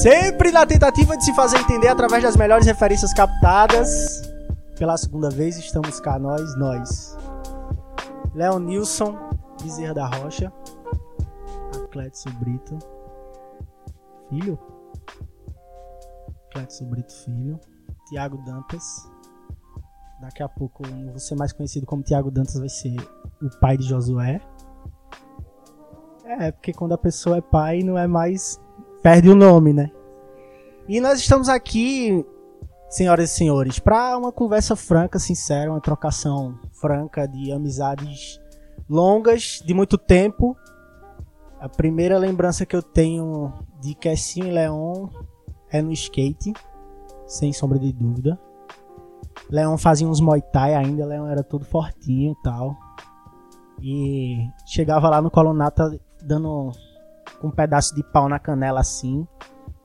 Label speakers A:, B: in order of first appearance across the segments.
A: Sempre na tentativa de se fazer entender através das melhores referências captadas. Pela segunda vez estamos cá, nós, nós. Léo Nilson, Bezerra da Rocha. Clédson Brito. Filho? Clédson Brito Filho. Tiago Dantas. Daqui a pouco ser mais conhecido como Tiago Dantas, vai ser o pai de Josué. É, porque quando a pessoa é pai não é mais. Perde o nome, né? E nós estamos aqui senhoras e senhores, para uma conversa franca, sincera, uma trocação franca de amizades longas, de muito tempo. A primeira lembrança que eu tenho de Cassinho e Leon é no skate, sem sombra de dúvida. Leon fazia uns Muay Thai ainda, Leon era todo fortinho e tal. E chegava lá no Colonata dando um pedaço de pau na canela assim,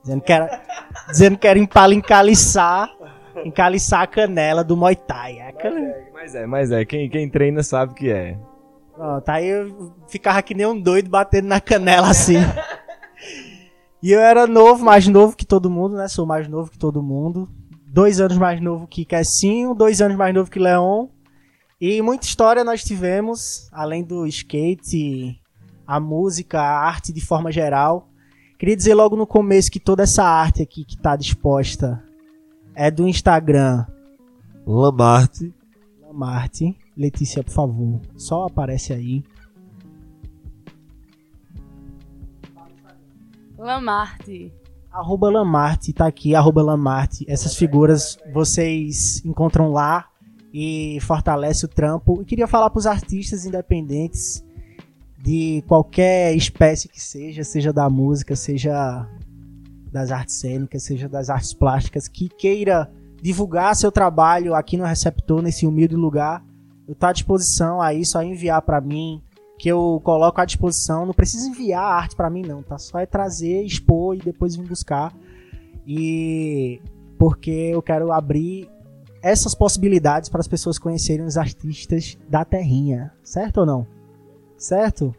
A: dizendo que era, dizendo que era empala encaliçar encaliçar a canela do Muay Thai. É
B: mas, é, mas é, mas é, quem, quem treina sabe que é.
A: Pronto, aí eu ficava que nem um doido batendo na canela assim. e eu era novo, mais novo que todo mundo, né? Sou mais novo que todo mundo. Dois anos mais novo que Cassinho, dois anos mais novo que Leon. E muita história nós tivemos, além do skate, a música, a arte de forma geral. Queria dizer logo no começo que toda essa arte aqui que está disposta é do Instagram.
B: Lamarte.
A: Lamarte. Letícia, por favor, só aparece aí.
C: Lamarte.
A: Arroba Lamarte, tá aqui, arroba Lamarte. Essas figuras vocês encontram lá e fortalece o trampo. E queria falar para os artistas independentes de qualquer espécie que seja, seja da música, seja das artes cênicas, seja das artes plásticas, que queira divulgar seu trabalho aqui no Receptor, nesse humilde lugar, eu estou à disposição aí, só enviar para mim, que eu coloco à disposição. Não precisa enviar a arte para mim, não, tá? Só é trazer, expor e depois vir buscar. E porque eu quero abrir essas possibilidades para as pessoas conhecerem os artistas da terrinha, certo ou não? Certo?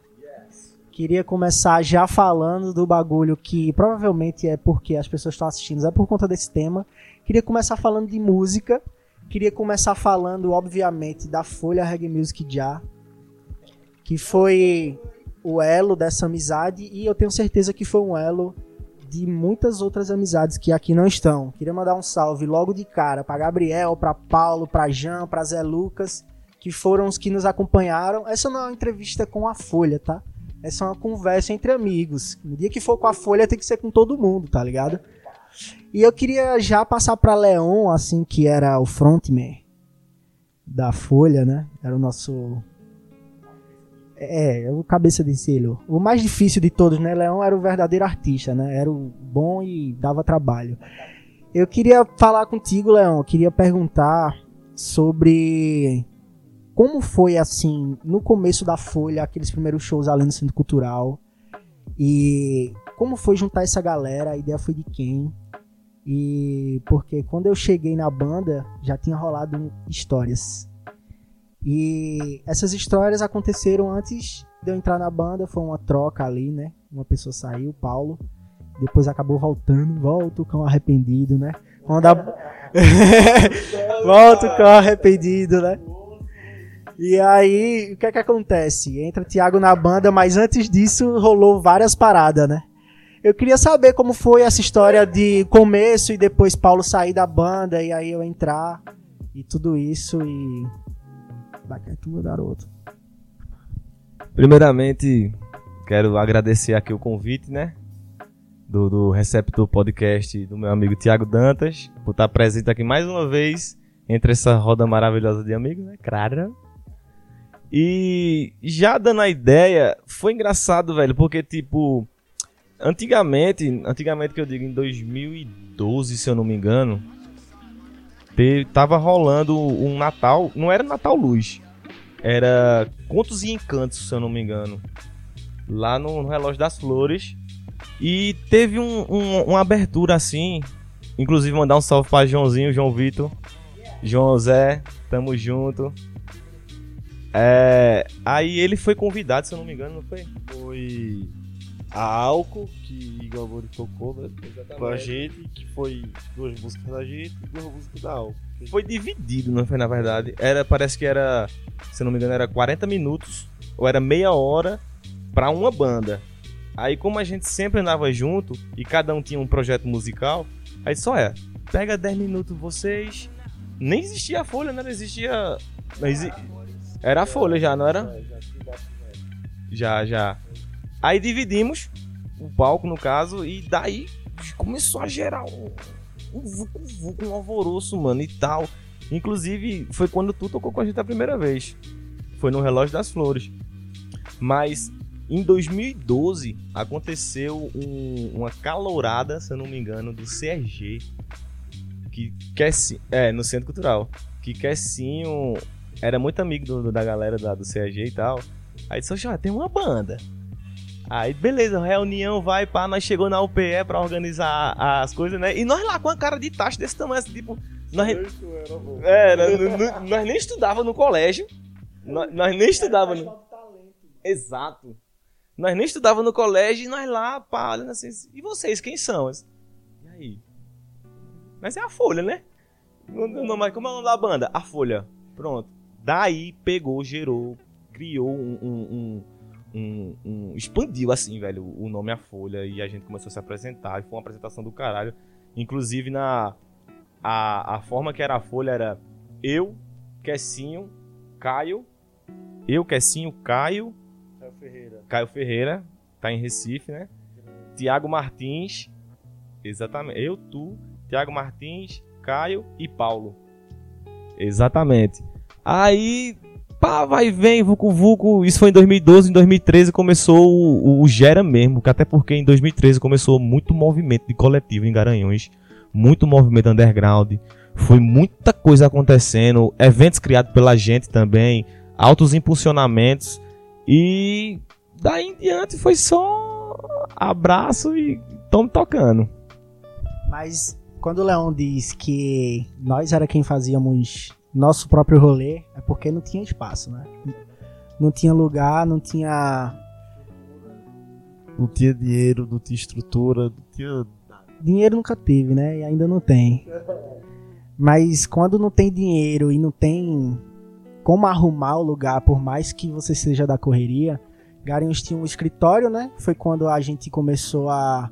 A: Queria começar já falando do bagulho que provavelmente é porque as pessoas estão assistindo, é por conta desse tema. Queria começar falando de música. Queria começar falando, obviamente, da Folha Reggae Music Já, que foi o elo dessa amizade e eu tenho certeza que foi um elo de muitas outras amizades que aqui não estão. Queria mandar um salve logo de cara para Gabriel, para Paulo, para Jean, para Zé Lucas, que foram os que nos acompanharam. Essa não é uma entrevista com a Folha, tá? Essa é uma conversa entre amigos. No dia que for com a Folha, tem que ser com todo mundo, tá ligado? E eu queria já passar para Leon, assim, que era o frontman da Folha, né? Era o nosso. É, é, o cabeça de selo. O mais difícil de todos, né? Leon era o verdadeiro artista, né? Era o bom e dava trabalho. Eu queria falar contigo, Leon. Eu queria perguntar sobre como foi assim no começo da Folha, aqueles primeiros shows além do Centro Cultural? E como foi juntar essa galera? A ideia foi de quem? E porque quando eu cheguei na banda, já tinha rolado histórias. E essas histórias aconteceram antes de eu entrar na banda, foi uma troca ali, né? Uma pessoa saiu, Paulo, depois acabou voltando, volta o cão arrependido, né? Quando a... volta o cão arrependido, né? E aí, o que é que acontece? Entra Thiago na banda, mas antes disso rolou várias paradas, né? Eu queria saber como foi essa história de começo e depois Paulo sair da banda e aí eu entrar e tudo isso e. Vai que é tua, garoto.
B: Primeiramente, quero agradecer aqui o convite, né? Do, do Receptor Podcast do meu amigo Tiago Dantas, por estar presente aqui mais uma vez entre essa roda maravilhosa de amigos, né? Claro. E já dando a ideia, foi engraçado, velho, porque tipo, antigamente, antigamente que eu digo em 2012, se eu não me engano, tava rolando um Natal, não era Natal Luz, era Contos e Encantos, se eu não me engano, lá no, no Relógio das Flores. E teve um, um, uma abertura assim, inclusive mandar um salve para Joãozinho, João Vitor, João Zé, tamo junto. É, aí ele foi convidado, se eu não me engano, não foi?
D: Foi.
C: a Álcool, que Igor Amori tocou, né? Com a gente, que foi duas músicas da gente e duas músicas da Álcool.
B: Foi dividido, não foi na verdade. Era, parece que era, se não me engano, era 40 minutos ou era meia hora pra uma banda. Aí como a gente sempre andava junto e cada um tinha um projeto musical, aí só é, pega 10 minutos vocês. Nem existia a folha, né? Não existia. Não exi... Era a folha já, não era? Já, já. Aí dividimos o palco, no caso, e daí começou a gerar um, um vucu, um alvoroço, mano, e tal. Inclusive, foi quando tu tocou com a gente a primeira vez. Foi no Relógio das Flores. Mas em 2012 aconteceu um- uma calourada, se eu não me engano, do CRG. Que Kessi- é, no Centro Cultural. Que Kessinho era muito amigo do- da galera da, do CRG e tal. Aí disse, já tem uma banda. Aí, beleza, reunião vai, pá, nós chegou na UPE pra organizar as coisas, né? E nós lá com a cara de taxa desse tamanho, assim, tipo... Nós, é, nós, nós- nós nem estudava no colégio. Nós, nós nem estudava no... Exato. Nós nem estudava no colégio e nós lá, pá, olhando assim, e vocês, quem são? E aí? Mas é a Folha, né? Não, não, não, mas como é o nome da banda? A Folha. Pronto. Daí pegou, gerou, criou um, um- um- um- um- expandiu assim, velho, o nome A Folha e a gente começou a se apresentar. E foi uma apresentação do caralho. Inclusive na. A, a forma que era a Folha era eu, Kessinho, Caio. Eu, Kessinho, Caio.
C: Ferreira.
B: Caio Ferreira, tá em Recife, né? Tiago Martins, exatamente. Eu, tu, Tiago Martins, Caio e Paulo. Exatamente. Aí, pá, vai vem, Vucu Vucu. Isso foi em 2012, em 2013 começou o, o Gera mesmo. Que até porque em 2013 começou muito movimento de coletivo em Garanhuns. Muito movimento underground. Foi muita coisa acontecendo. Eventos criados pela gente também. Altos impulsionamentos. E daí em diante foi só abraço e tamo tocando.
A: Mas quando o Leão diz que nós era quem fazíamos nosso próprio rolê, é porque não tinha espaço, né? Não tinha lugar, não tinha.
C: Não tinha dinheiro, não tinha estrutura, não tinha.
A: Dinheiro nunca teve, né? E ainda não tem. Mas quando não tem dinheiro e não tem como arrumar o lugar, por mais que você seja da correria, Garanhuns tinha um escritório, né? Foi quando a gente começou a,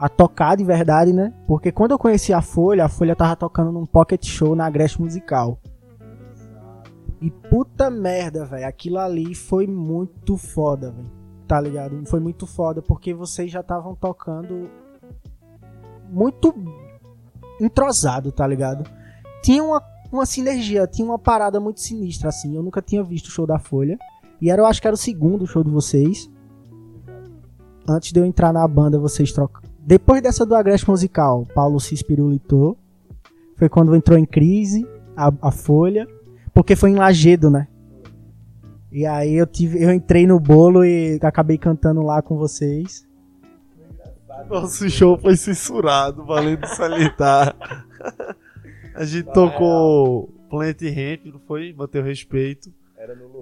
A: a tocar de verdade, né? Porque quando eu conheci a Folha, a Folha tava tocando num pocket show na Agreste Musical. E puta merda, velho. Aquilo ali foi muito foda, velho. Tá ligado? Foi muito foda porque vocês já estavam tocando muito entrosado, tá ligado? Tinha uma, uma sinergia, tinha uma parada muito sinistra, assim. Eu nunca tinha visto o show da Folha. E era, eu acho que era o segundo show de vocês. Antes de eu entrar na banda, vocês trocam. Depois dessa do Agreste Musical, Paulo se espirulitou. Foi quando entrou em crise a, a Folha. Porque foi em Lagedo, né? E aí eu tive, eu entrei no bolo e acabei cantando lá com vocês.
C: Nosso show foi censurado, valendo salientar. A gente tocou Plant Ramp, não foi? Manter o respeito.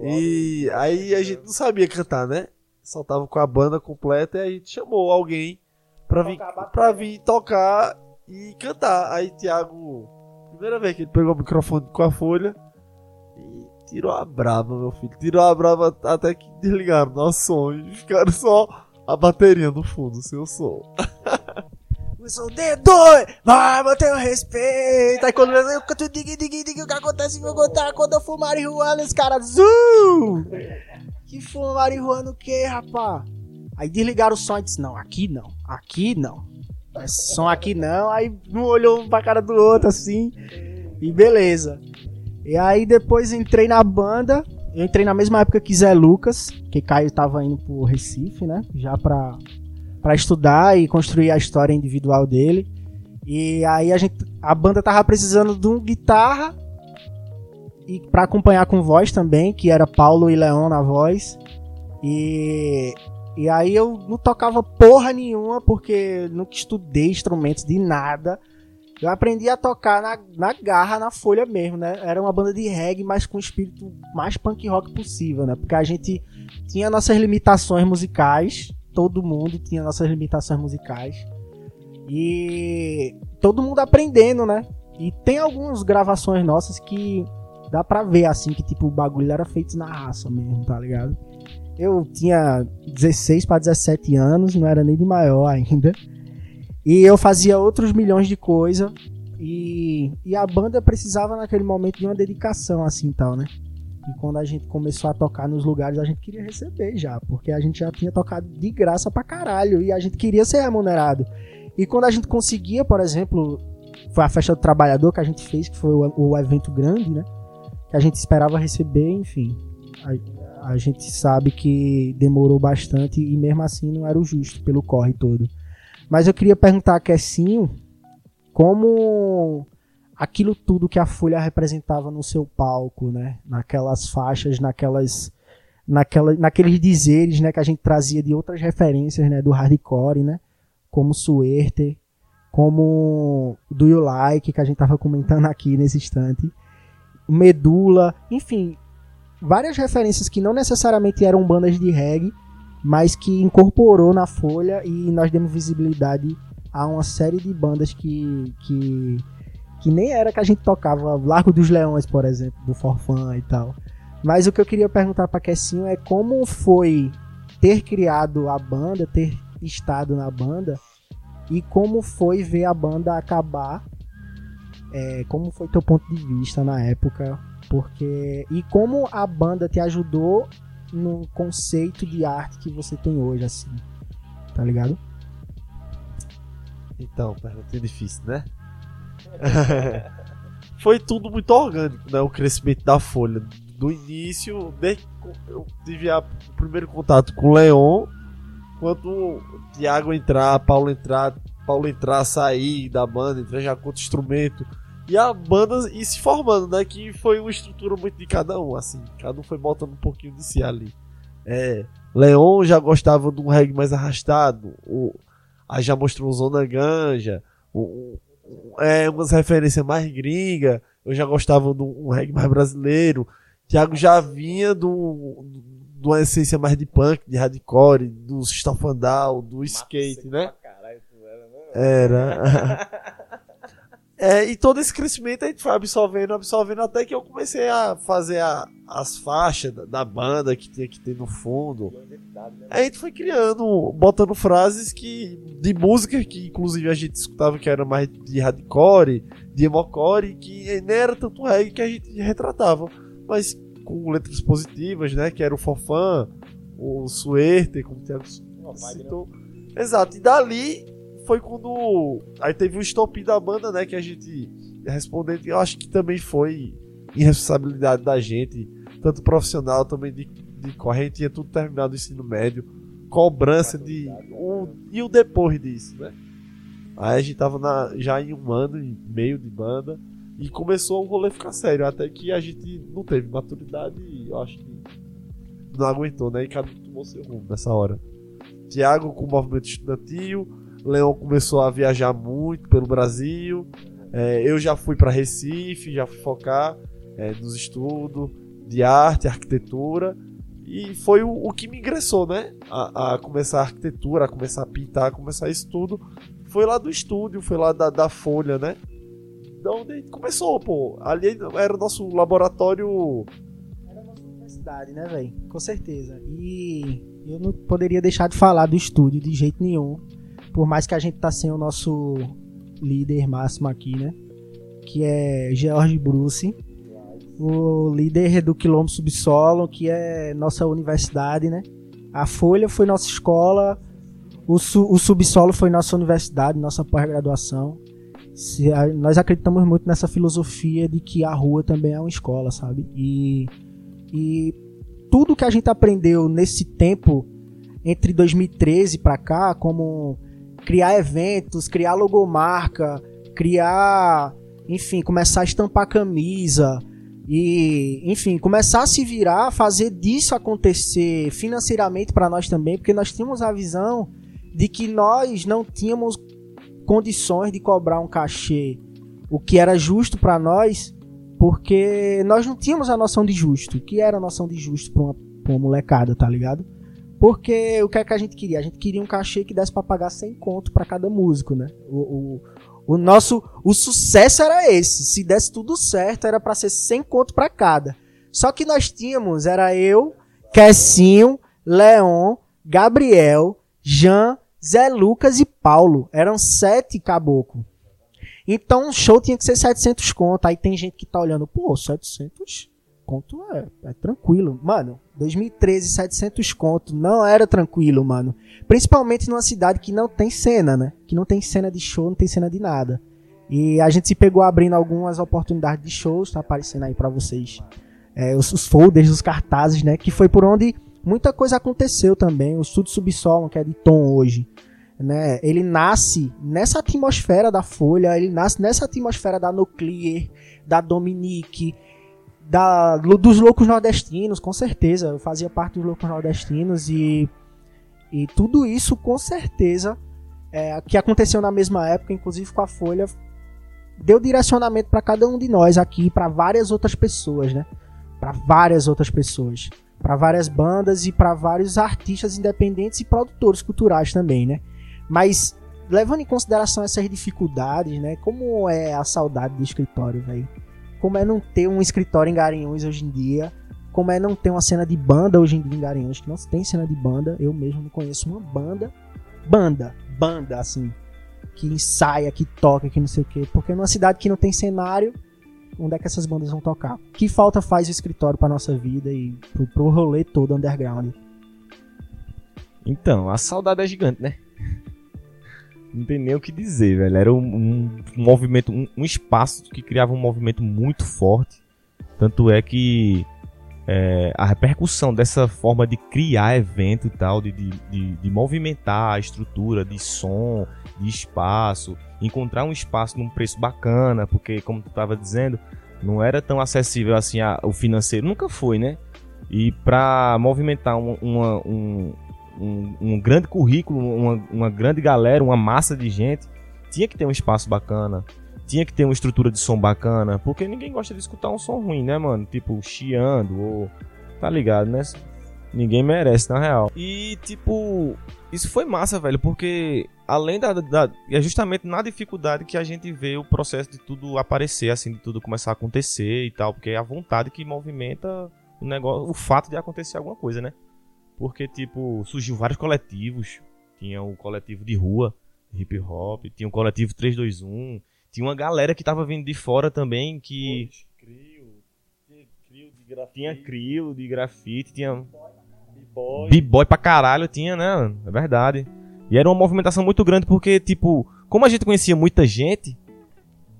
C: E aí a gente não sabia cantar, né? Só tava com a banda completa e a gente chamou alguém pra vir, pra vir tocar e cantar. Aí Thiago, primeira vez que ele pegou o microfone com a folha tirou a brava, meu filho. Tirou a brava até que desligaram nosso som e ficaram só a bateria no fundo, seu som.
A: Começou o dedo, vai manter o respeito. Aí quando eu canto dig, dig, dig, o que acontece vou contar quando eu for marihuana, os caras, zum! Que for marihuana o que, rapá? Aí desligaram o som e disse, não, aqui não, aqui não. Som aqui não, aí um olhou um pra cara do outro assim, e beleza. E aí depois entrei na banda, eu entrei na mesma época que Zé Lucas, que Caio tava indo pro Recife, né, já pra para estudar e construir a história individual dele. E aí a gente a banda tava precisando de um guitarra e para acompanhar com voz também, que era Paulo e Leão na voz. E e aí eu não tocava porra nenhuma porque nunca estudei instrumentos de nada. Eu aprendi a tocar na, na garra, na folha mesmo, né? Era uma banda de reggae, mas com o espírito mais punk rock possível, né? Porque a gente tinha nossas limitações musicais, todo mundo tinha nossas limitações musicais. E todo mundo aprendendo, né? E tem algumas gravações nossas que dá pra ver, assim, que tipo, o bagulho era feito na raça mesmo, tá ligado? Eu tinha 16 para 17 anos, não era nem de maior ainda. E eu fazia outros milhões de coisas. E, e a banda precisava naquele momento de uma dedicação, assim tal, né? E quando a gente começou a tocar nos lugares, a gente queria receber já, porque a gente já tinha tocado de graça pra caralho e a gente queria ser remunerado. E quando a gente conseguia, por exemplo, foi a festa do trabalhador que a gente fez, que foi o, o evento grande, né? Que a gente esperava receber, enfim. A, a gente sabe que demorou bastante e mesmo assim não era o justo pelo corre todo. Mas eu queria perguntar a Kessinho como aquilo tudo que a Folha representava no seu palco, né? Naquelas faixas, naquelas, naquela, naqueles dizeres, né? Que a gente trazia de outras referências, né? Do hardcore, né? Como Suerte, como Do You Like, que a gente tava comentando aqui nesse instante, Medula, enfim, várias referências que não necessariamente eram bandas de reggae, mas que incorporou na Folha e nós demos visibilidade a uma série de bandas que, que, que nem era que a gente tocava, Largo dos Leões, por exemplo, do Forfã e tal. Mas o que eu queria perguntar para Kessinho é como foi ter criado a banda, ter estado na banda e como foi ver a banda acabar. É, como foi teu ponto de vista na época? Porque e como a banda te ajudou no conceito de arte que você tem hoje, assim, tá ligado?
C: Então, pergunta difícil, né? Foi tudo muito orgânico, né? O crescimento da folha. Do início, desde que eu tive a, o primeiro contato com o Leon, quando o Thiago entrar, Paulo entrar, Paulo entrar, sair da banda, entrar já com outro instrumento. E a banda ir se formando, né? Que foi uma estrutura muito de cada um, assim. Cada um foi botando um pouquinho de si ali. É, Leon já gostava de um reggae mais arrastado. O, Aí já mostrou Zona Ganja, um, um, é, umas referências mais gringas. Eu já gostava de um reggae mais brasileiro. Thiago já vinha do, de uma essência mais de punk, de hardcore, do estafandal, do skate, né? Era. É, e todo esse crescimento a gente foi absorvendo, absorvendo, até que eu comecei a fazer a, as faixas da, da, banda que tinha que ter no fundo. Aí a gente foi criando, botando frases que de música que inclusive a gente escutava que era mais de hardcore, de emocore, que nem era tanto reggae que a gente retratava, mas com letras positivas, né? Que era o Fofã, o Suerte, como o Thiago citou. Exato, e dali foi quando. Aí teve o estopim da banda, né? Que a gente respondendo, eu acho que também foi irresponsabilidade da gente, tanto profissional também de, de corrente, tinha tudo terminado o ensino médio, cobrança de. Um, e o depois disso, né? Aí a gente tava na, já em um ano e meio de banda e começou o rolê ficar sério, até que a gente não teve maturidade e eu acho que não aguentou, né? E cada um tomou seu rumo nessa hora. Tiago com o movimento estudantil, Leão começou a viajar muito pelo Brasil. É, eu já fui para Recife, já fui focar é, nos estudos de arte, arquitetura. E foi o, o que me ingressou, né? A, a, começar a arquitetura, a começar a pintar, a começar isso tudo. Foi lá do estúdio, foi lá da, da Folha, né? Da onde começou, pô. Ali era o nosso laboratório.
A: Era a nossa universidade, né, velho? Com certeza. E eu não poderia deixar de falar do estúdio de jeito nenhum por mais que a gente tá sem o nosso líder máximo aqui, né? Que é George Bruce, o líder do Quilombo Subsolo, que é nossa universidade, né? A Folha foi nossa escola, o, su o Subsolo foi nossa universidade, nossa pós-graduação. Nós acreditamos muito nessa filosofia de que a rua também é uma escola, sabe? E, e tudo que a gente aprendeu nesse tempo, entre 2013 para cá, como criar eventos, criar logomarca, criar, enfim, começar a estampar camisa e, enfim, começar a se virar, fazer disso acontecer financeiramente para nós também, porque nós tínhamos a visão de que nós não tínhamos condições de cobrar um cachê, o que era justo para nós, porque nós não tínhamos a noção de justo. O que era a noção de justo para uma, pra uma molecada, tá ligado? Porque o que é que a gente queria? A gente queria um cachê que desse pra pagar 100 conto pra cada músico, né? O, o, o nosso o sucesso era esse. Se desse tudo certo, era para ser 100 conto para cada. Só que nós tínhamos, era eu, Kessinho, Leon, Gabriel, Jean, Zé Lucas e Paulo. Eram sete caboclo. Então o show tinha que ser 700 conto. Aí tem gente que tá olhando, pô, 700 conto é, é tranquilo. Mano, 2013, 700 conto não era tranquilo, mano. Principalmente numa cidade que não tem cena, né? Que não tem cena de show, não tem cena de nada. E a gente se pegou abrindo algumas oportunidades de shows, tá aparecendo aí para vocês. É, os, os, folders, os cartazes, né? Que foi por onde muita coisa aconteceu também. O Estúdio Subsolo, que é de Tom hoje, né? Ele nasce nessa atmosfera da Folha, ele nasce nessa atmosfera da Nuclear, da Dominique, da, dos loucos nordestinos, com certeza. Eu fazia parte dos loucos nordestinos e, e tudo isso, com certeza, é, que aconteceu na mesma época, inclusive com a Folha, deu direcionamento para cada um de nós aqui, para várias outras pessoas, né? Para várias outras pessoas, para várias bandas e para vários artistas independentes e produtores culturais também, né? Mas levando em consideração essas dificuldades, né? Como é a saudade do escritório, velho? Como é não ter um escritório em Garanhuns hoje em dia, como é não ter uma cena de banda hoje em dia em Garanhuns, que não tem cena de banda, eu mesmo não conheço uma banda, banda, banda, assim, que ensaia, que toca, que não sei o quê, porque numa cidade que não tem cenário, onde é que essas bandas vão tocar? Que falta faz o escritório pra nossa vida e pro, pro rolê todo underground?
B: Então, a saudade é gigante, né? Não tem nem o que dizer, velho. Era um, um, um movimento, um, um, espaço que criava um movimento muito forte. Tanto é que é, a repercussão dessa forma de criar evento e tal, de, de, de, de, movimentar a estrutura de som, de espaço, encontrar um espaço num preço bacana, porque, como tu estava dizendo, não era tão acessível assim a, o financeiro, nunca foi, né? E para movimentar uma, um, um, um grande currículo, uma, uma grande galera, uma massa de gente, tinha que ter um espaço bacana, tinha que ter uma estrutura de som bacana, porque ninguém gosta de escutar um som ruim, né, mano? Tipo, chiando ou. Tá ligado, né? Ninguém merece, na real. E, tipo, isso foi massa, velho, porque além da, da. É justamente na dificuldade que a gente vê o processo de tudo aparecer, assim, de tudo começar a acontecer e tal, porque é a vontade que movimenta o negócio, o fato de acontecer alguma coisa, né? Porque, tipo, surgiu vários coletivos. Tinha o coletivo de rua, hip hop, tinha o coletivo 321. Tinha uma galera que tava vindo de fora também que. Tinha crio de grafite, tinha. B-boy pra caralho, tinha, né? É verdade. E era uma movimentação muito grande porque, tipo, como a gente conhecia muita gente,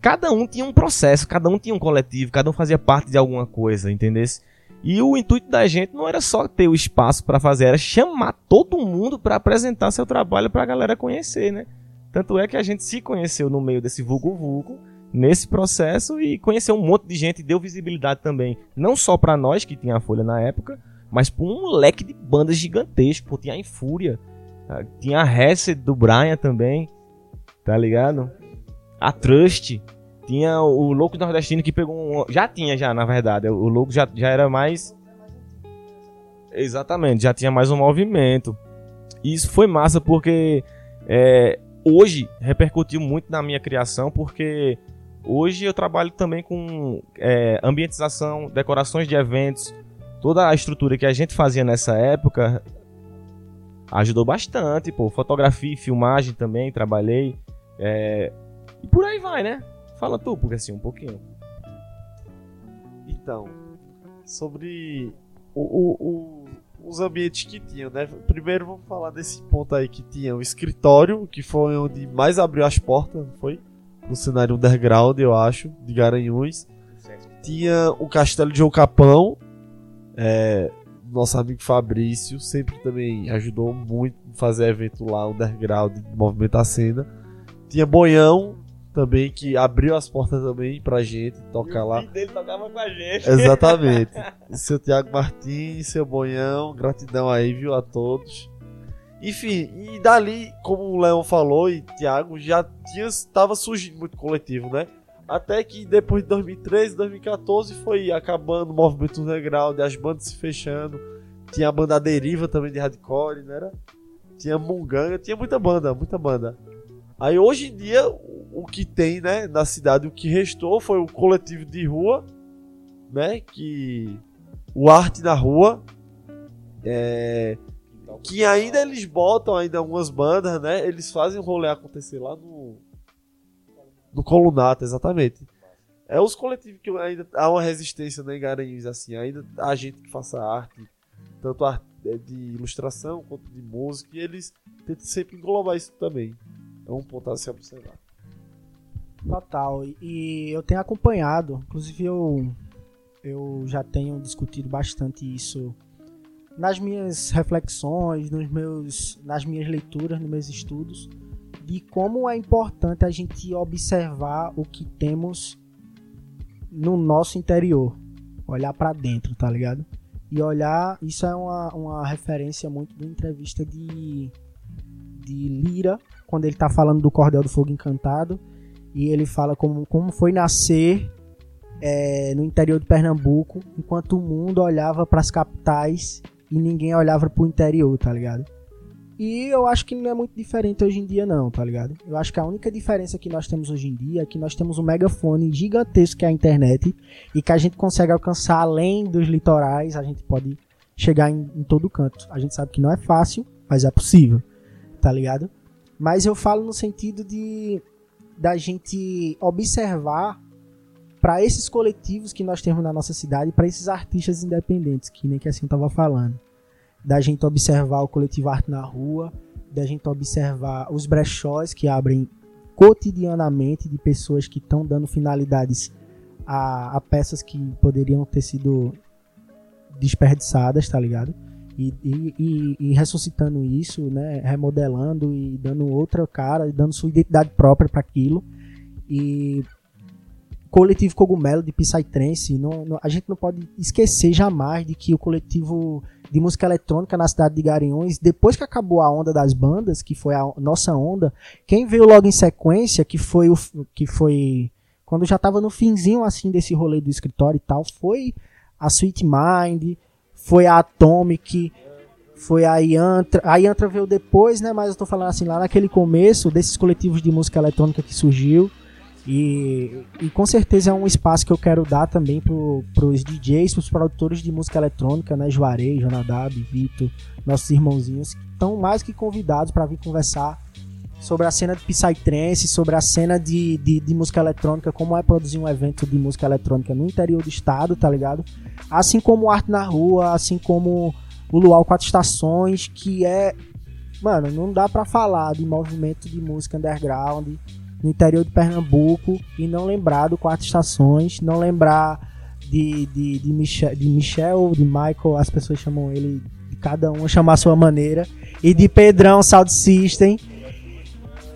B: cada um tinha um processo, cada um tinha um coletivo, cada um fazia parte de alguma coisa, entendesse? E o intuito da gente não era só ter o espaço para fazer, era chamar todo mundo para apresentar seu trabalho para a galera conhecer, né? Tanto é que a gente se conheceu no meio desse vulgo vulgo nesse processo e conheceu um monte de gente deu visibilidade também, não só para nós que tinha a Folha na época, mas para um leque de bandas gigantesco, pô, tinha a Infúria, tinha a Hesed do Brian também, tá ligado? A Trust, tinha o Louco Nordestino que pegou um. Já tinha, já, na verdade. O Louco já, já era mais. Exatamente, já tinha mais um movimento. E isso foi massa porque é, hoje repercutiu muito na minha criação, porque hoje eu trabalho também com é, ambientização, decorações de eventos. Toda a estrutura que a gente fazia nessa época ajudou bastante, pô. Fotografia e filmagem também, trabalhei. É, e por aí vai, né? Fala tu, porque assim, um pouquinho.
C: Então, sobre o, o, o, os ambientes que tinham, né? Primeiro vamos falar desse ponto aí que tinha o escritório, que foi onde mais abriu as portas, foi? No cenário underground, eu acho, de Garanhuns. Tinha o Castelo de Ocapão, é, nosso amigo Fabrício sempre também ajudou muito a fazer evento lá, underground, movimentar a cena. Tinha Boião, também que abriu as portas também pra gente tocar lá. O
B: dele tocava com a gente.
C: Exatamente. seu Tiago Martins, seu Bonhão, gratidão aí, viu, a todos. Enfim, e dali, como o Leão falou e Tiago, já tinha, tava surgindo muito coletivo, né? Até que depois de 2013, 2014 foi acabando o movimento underground, as bandas se fechando. Tinha a banda Deriva também de hardcore, né? Era? Tinha Munganga, tinha muita banda, muita banda. Aí hoje em dia, o que tem, né, na cidade, o que restou foi o coletivo de rua, né, que o arte na rua, é, que ainda eles botam ainda algumas bandas, né, eles fazem o rolê acontecer lá no no Colunato, exatamente. É os coletivos que ainda há uma resistência né, em Garanhuns, assim, ainda há gente que faça arte, tanto arte é, de ilustração quanto de música, e eles tentam sempre englobar isso também. É um ponto a se observar.
A: Total. E eu tenho acompanhado, inclusive eu, eu já tenho discutido bastante isso nas minhas reflexões, nos meus, nas minhas leituras, nos meus estudos, de como é importante a gente observar o que temos no nosso interior, olhar para dentro, tá ligado? E olhar, isso é uma, uma referência muito de entrevista de, de Lira, quando ele tá falando do Cordel do Fogo Encantado, e ele fala como, como foi nascer é, no interior de Pernambuco, enquanto o mundo olhava para as capitais e ninguém olhava para o interior, tá ligado? E eu acho que não é muito diferente hoje em dia, não, tá ligado? Eu acho que a única diferença que nós temos hoje em dia é que nós temos um megafone gigantesco que é a internet e que a gente consegue alcançar além dos litorais, a gente pode chegar em, em todo canto. A gente sabe que não é fácil, mas é possível, tá ligado? Mas eu falo no sentido de da gente observar para esses coletivos que nós temos na nossa cidade, para esses artistas independentes, que nem que assim eu tava falando da gente observar o coletivo Arte na Rua, da gente observar os brechós que abrem cotidianamente de pessoas que estão dando finalidades a, a, peças que poderiam ter sido desperdiçadas, tá ligado? E, e, e, e, ressuscitando isso, né, remodelando e dando outra cara, dando sua identidade própria para aquilo. E coletivo Cogumelo de Psytrance, não, não, a gente não pode esquecer jamais de que o coletivo de música eletrônica na cidade de Garanhuns, depois que acabou a onda das bandas, que foi a nossa onda, quem veio logo em sequência, que foi o que foi quando já estava no finzinho assim desse rolê do escritório e tal, foi a Sweet Mind, foi a Atomic, foi a Yantra. A Yantra veio depois, né, mas eu tô falando assim lá naquele começo desses coletivos de música eletrônica que surgiu. E, e com certeza é um espaço que eu quero dar também para os DJs, para os produtores de música eletrônica, né? Juarez, Jonadab, Vitor, nossos irmãozinhos, que estão mais que convidados para vir conversar sobre a cena de Psytrance, sobre a cena de, de, de, música eletrônica, como é produzir um evento de música eletrônica no interior do estado, tá ligado? Assim como Arte na Rua, assim como o Luau Quatro Estações, que é. Mano, não dá para falar de movimento de música underground no interior de Pernambuco e não lembrar do Quatro Estações, não lembrar de, de, de, Michel, de Michel, de Michael, as pessoas chamam ele, de cada um chamar a sua maneira, e de Pedrão Sound System.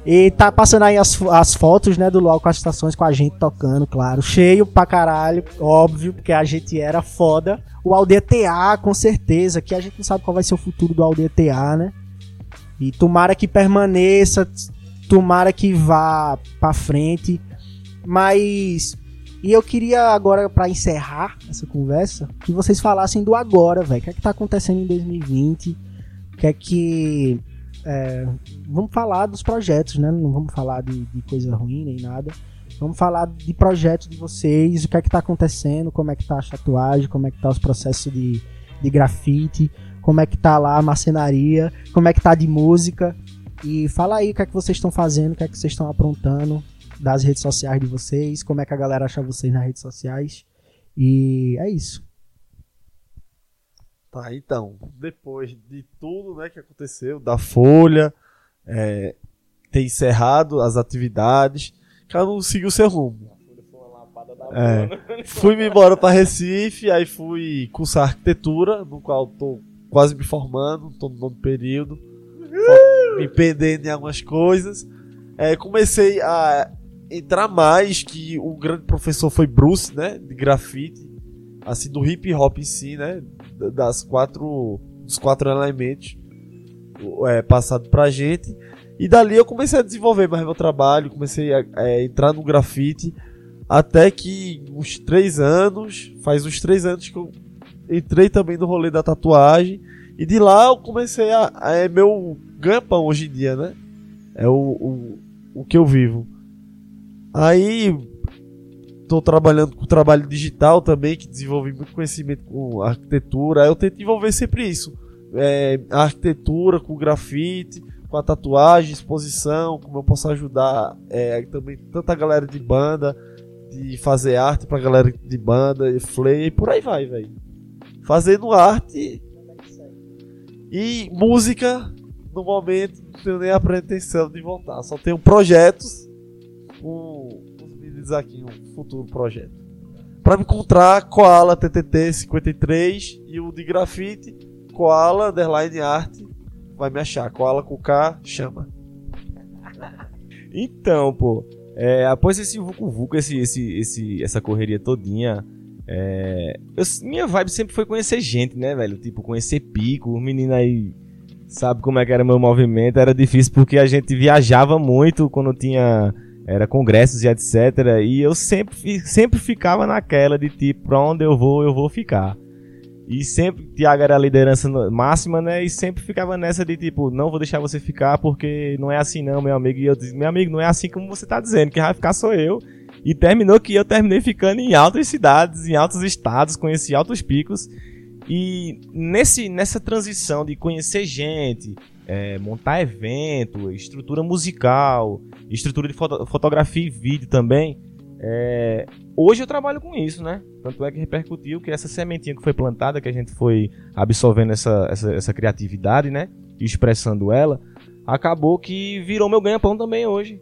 A: E tá passando aí as, as fotos, né, do Luau Quatro Estações com a gente tocando, claro. Cheio pra caralho, óbvio, porque a gente era foda. O Aldeia TA, com certeza, que a gente não sabe qual vai ser o futuro do Aldeia TA, né? E tomara que permaneça, Tomara que vá para frente. Mas e eu queria agora para encerrar essa conversa que vocês falassem do agora, velho. O que é que tá acontecendo em 2020? O que é que é, vamos falar dos projetos, né? Não vamos falar de, de, coisa ruim nem nada. Vamos falar de projetos de vocês, o que é que tá acontecendo, como é que tá a tatuagem, como é que tá os processos de, de grafite, como é que tá lá a marcenaria, como é que tá de música. E fala aí o que é que vocês estão fazendo, o que é que vocês estão aprontando das redes sociais de vocês, como é que a galera acha vocês nas redes sociais. E é isso.
C: Tá, então, depois de tudo né, que aconteceu, da Folha, é, ter encerrado as atividades, cada um seguiu seu rumo. É, fui me embora para Recife, aí fui cursar arquitetura, no qual estou quase me formando, estou no nono período me perdendo em algumas coisas. É, comecei a entrar mais, que o grande professor foi Bruce, né? De grafite. Assim, do hip hop em si, né? Das quatro. Dos quatro elementos é, passado pra gente. E dali eu comecei a desenvolver mais meu trabalho, comecei a, é, entrar no grafite. Até que uns três anos, faz uns três anos que eu entrei também no rolê da tatuagem. E de lá eu comecei a. a é meu ganha-pão hoje em dia, né? É o, o, o que eu vivo. Aí. Tô trabalhando com trabalho digital também, que desenvolvi muito conhecimento com arquitetura. Eu tento envolver sempre isso. É, arquitetura com grafite, com a tatuagem, exposição, como eu posso ajudar é, também tanta galera de banda, de fazer arte pra galera de banda, e flay, e por aí vai, velho. Fazendo arte e música, no momento, não tenho nem a pretensão de voltar. Só tenho projetos com meninos aqui, um futuro projeto. Para encontrar, Koala TTT 53 e o de grafite, Koala Underline Arte. Vai me achar. Koala com K, chama.
B: Então, pô, é, após esse Vucu Vucu, esse, esse, esse, essa correria todinha, é, eu, minha vibe sempre foi conhecer gente, né, velho? Tipo, conhecer pico, os meninos aí sabe como é que era meu movimento. Era difícil porque a gente viajava muito quando tinha era congressos e etc. E eu sempre, sempre ficava naquela de tipo, pra onde eu vou, eu vou ficar. E sempre, Thiago era a liderança máxima, né? E sempre ficava nessa de tipo, não vou deixar você ficar porque não é assim não, meu amigo. E eu disse, meu amigo, não é assim como você tá dizendo, quem vai ficar sou eu. E terminou que eu terminei ficando em altas cidades, em altos estados, conheci altos picos. E nesse, nessa transição de conhecer gente, é, montar evento, estrutura musical, estrutura de foto, fotografia e vídeo também, é, hoje eu trabalho com isso, né? Tanto é que repercutiu que essa sementinha que foi plantada, que a gente foi absorvendo essa, essa, essa criatividade, né? E expressando ela, acabou que virou meu ganha-pão também hoje.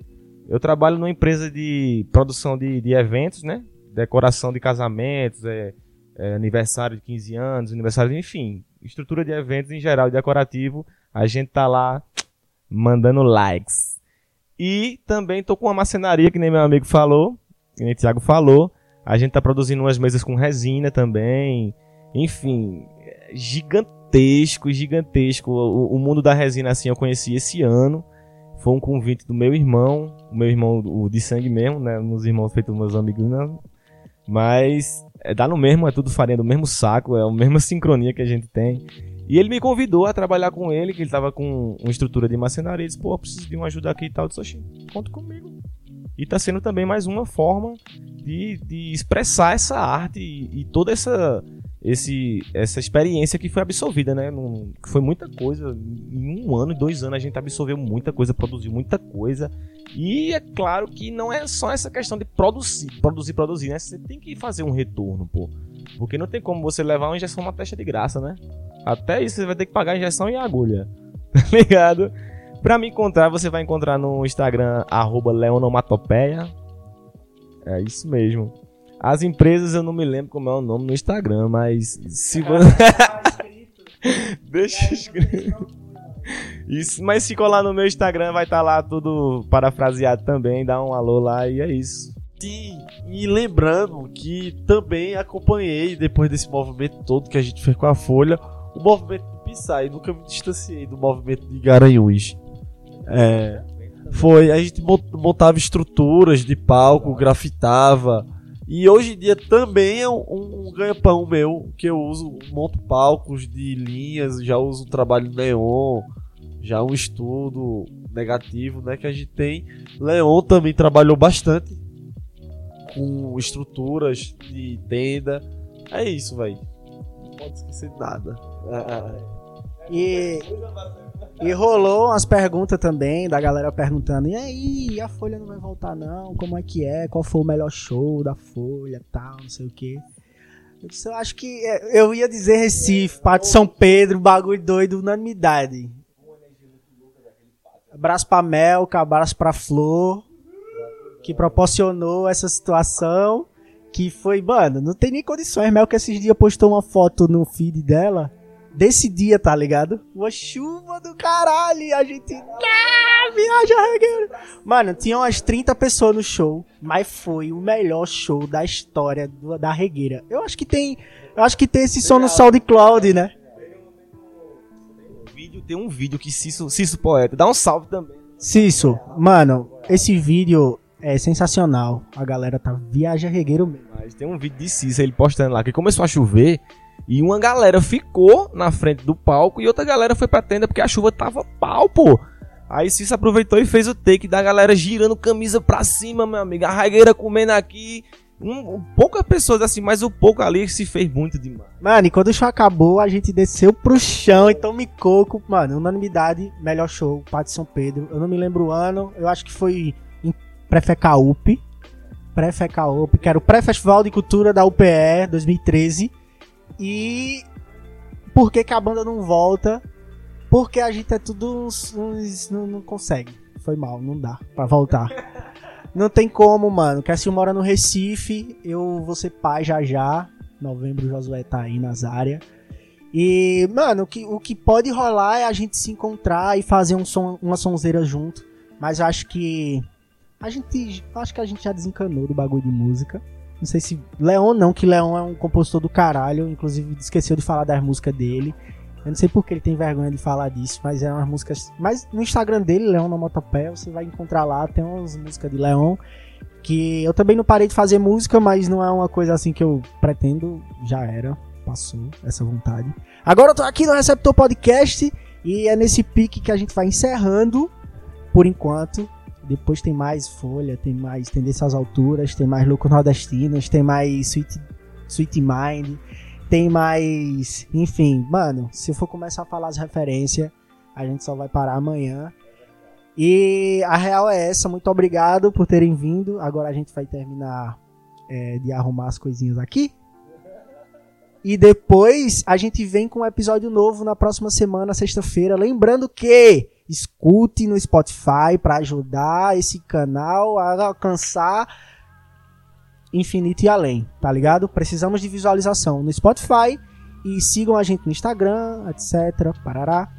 B: Eu trabalho numa empresa de produção de, de eventos, né? Decoração de casamentos, é, é, aniversário de 15 anos, aniversário, enfim, estrutura de eventos em geral, decorativo. A gente tá lá mandando likes. E também tô com uma macenaria, que nem meu amigo falou, que nem o Thiago falou. A gente tá produzindo umas mesas com resina também. Enfim, gigantesco, gigantesco. O, o mundo da resina, assim, eu conheci esse ano. Foi um convite do meu irmão, o meu irmão o de sangue mesmo, né? Meus irmãos feitos meus amigos, não. Mas é, dá no mesmo, é tudo farinha do mesmo saco, é a mesma sincronia que a gente tem. E ele me convidou a trabalhar com ele, que ele tava com uma estrutura de marcenaria. Ele disse, pô, preciso de uma ajuda aqui e tal. Eu disse, conta comigo. E tá sendo também mais uma forma de, de expressar essa arte e, e toda essa, esse, essa experiência que foi absorvida, né? Num, foi muita coisa. Em um ano, dois anos, a gente absorveu muita coisa, produziu muita coisa. E é claro que não é só essa questão de produzir, produzir, produzir, né? Você tem que fazer um retorno, pô. Porque não tem como você levar uma injeção uma testa de graça, né? Até isso você vai ter que pagar a injeção e a agulha. Tá ligado? Pra me encontrar, você vai encontrar no Instagram, arroba leonomatopeia. É isso mesmo. As empresas eu não me lembro como é o nome no Instagram, mas se você. Deixa escrito. Isso, mas se colar no meu Instagram vai estar tá lá tudo parafraseado também, dá um alô lá e é isso.
C: E, e lembrando que também acompanhei depois desse movimento todo que a gente fez com a Folha, o movimento do Pissai, nunca me distanciei do movimento de Garanhuns. É, foi, a gente montava estruturas de palco, grafitava, e hoje em dia também é um, um ganha-pão meu, que eu uso, monto palcos de linhas, já uso um trabalho neon, já um estudo negativo, né, que a gente tem. Leon também trabalhou bastante com estruturas de tenda. É isso, velho. Não pode esquecer de nada.
A: E e rolou umas perguntas também da galera perguntando: e aí, a Folha não vai voltar não? Como é que é? Qual foi o melhor show da Folha, tal, não sei o que. Eu, disse, eu acho que é, eu ia dizer Recife, Pátio São Pedro, bagulho doido, unanimidade. Abraço pra Mel, abraço pra Flor, que proporcionou essa situação. Que foi, mano, não tem nem condições. Mel que esses dias postou uma foto no feed dela desse dia, tá ligado? Uma chuva do caralho e a gente. Ah, viaja regueiro. Mano, tinha umas 30 pessoas no show, mas foi o melhor show da história do, da regueira. Eu acho que tem. Eu acho que tem esse som no SoundCloud, né?
B: Tem um vídeo que Cisso, Cisso Poeta. Dá um salve também.
A: Cisso, mano, esse vídeo é sensacional. A galera tá viaja regueiro mesmo.
B: Mas tem um vídeo de Cisso, ele postando lá, que começou a chover. E uma galera ficou na frente do palco e outra galera foi pra tenda porque a chuva tava pau, pô. Aí Cícero aproveitou e fez o take da galera girando camisa pra cima, meu amigo. A raigueira comendo aqui. Um, um, poucas pessoas assim, mas o pouco ali se fez muito demais.
A: Mano, e quando o show acabou, a gente desceu pro chão, então me coco. Mano, unanimidade, melhor show, Pátio São Pedro. Eu não me lembro o ano, eu acho que foi em Prefecaup. Prefecaup, que era o Pré-Festival de Cultura da UPE 2013. E por que, que a banda não volta? Porque a gente é tudo uns, uns não, não, consegue. Foi mal, não dá pra voltar. não tem como, mano. Cassil mora no Recife, eu vou ser pai já já. Novembro o Josué tá aí nas áreas. E, mano, o que, o que pode rolar é a gente se encontrar e fazer um som, uma sonzeira junto. Mas eu acho que. A gente. Acho que a gente já desencanou do bagulho de música. Não sei se. Leon não, que Leon é um compositor do caralho. Inclusive, esqueceu de falar das músicas dele. Eu não sei porque ele tem vergonha de falar disso, mas é umas músicas. Mas no Instagram dele, Leon na Motopé, você vai encontrar lá, tem umas músicas de Leon. Que eu também não parei de fazer música, mas não é uma coisa assim que eu pretendo. Já era, passou essa vontade. Agora eu tô aqui no Receptor Podcast e é nesse pique que a gente vai encerrando, por enquanto. Depois tem mais Folha, tem mais Tendência às Alturas, tem mais Louco Nordestinas, tem mais Sweet, Sweet Mind tem mais. Enfim, mano, se eu for começar a falar as referências, a gente só vai parar amanhã. E a real é essa. Muito obrigado por terem vindo. Agora a gente vai terminar é, de arrumar as coisinhas aqui. E depois a gente vem com um episódio novo na próxima semana, sexta-feira. Lembrando que escute no Spotify para ajudar esse canal a alcançar infinito e além, tá ligado? Precisamos de visualização no Spotify e sigam a gente no Instagram, etc. Parará.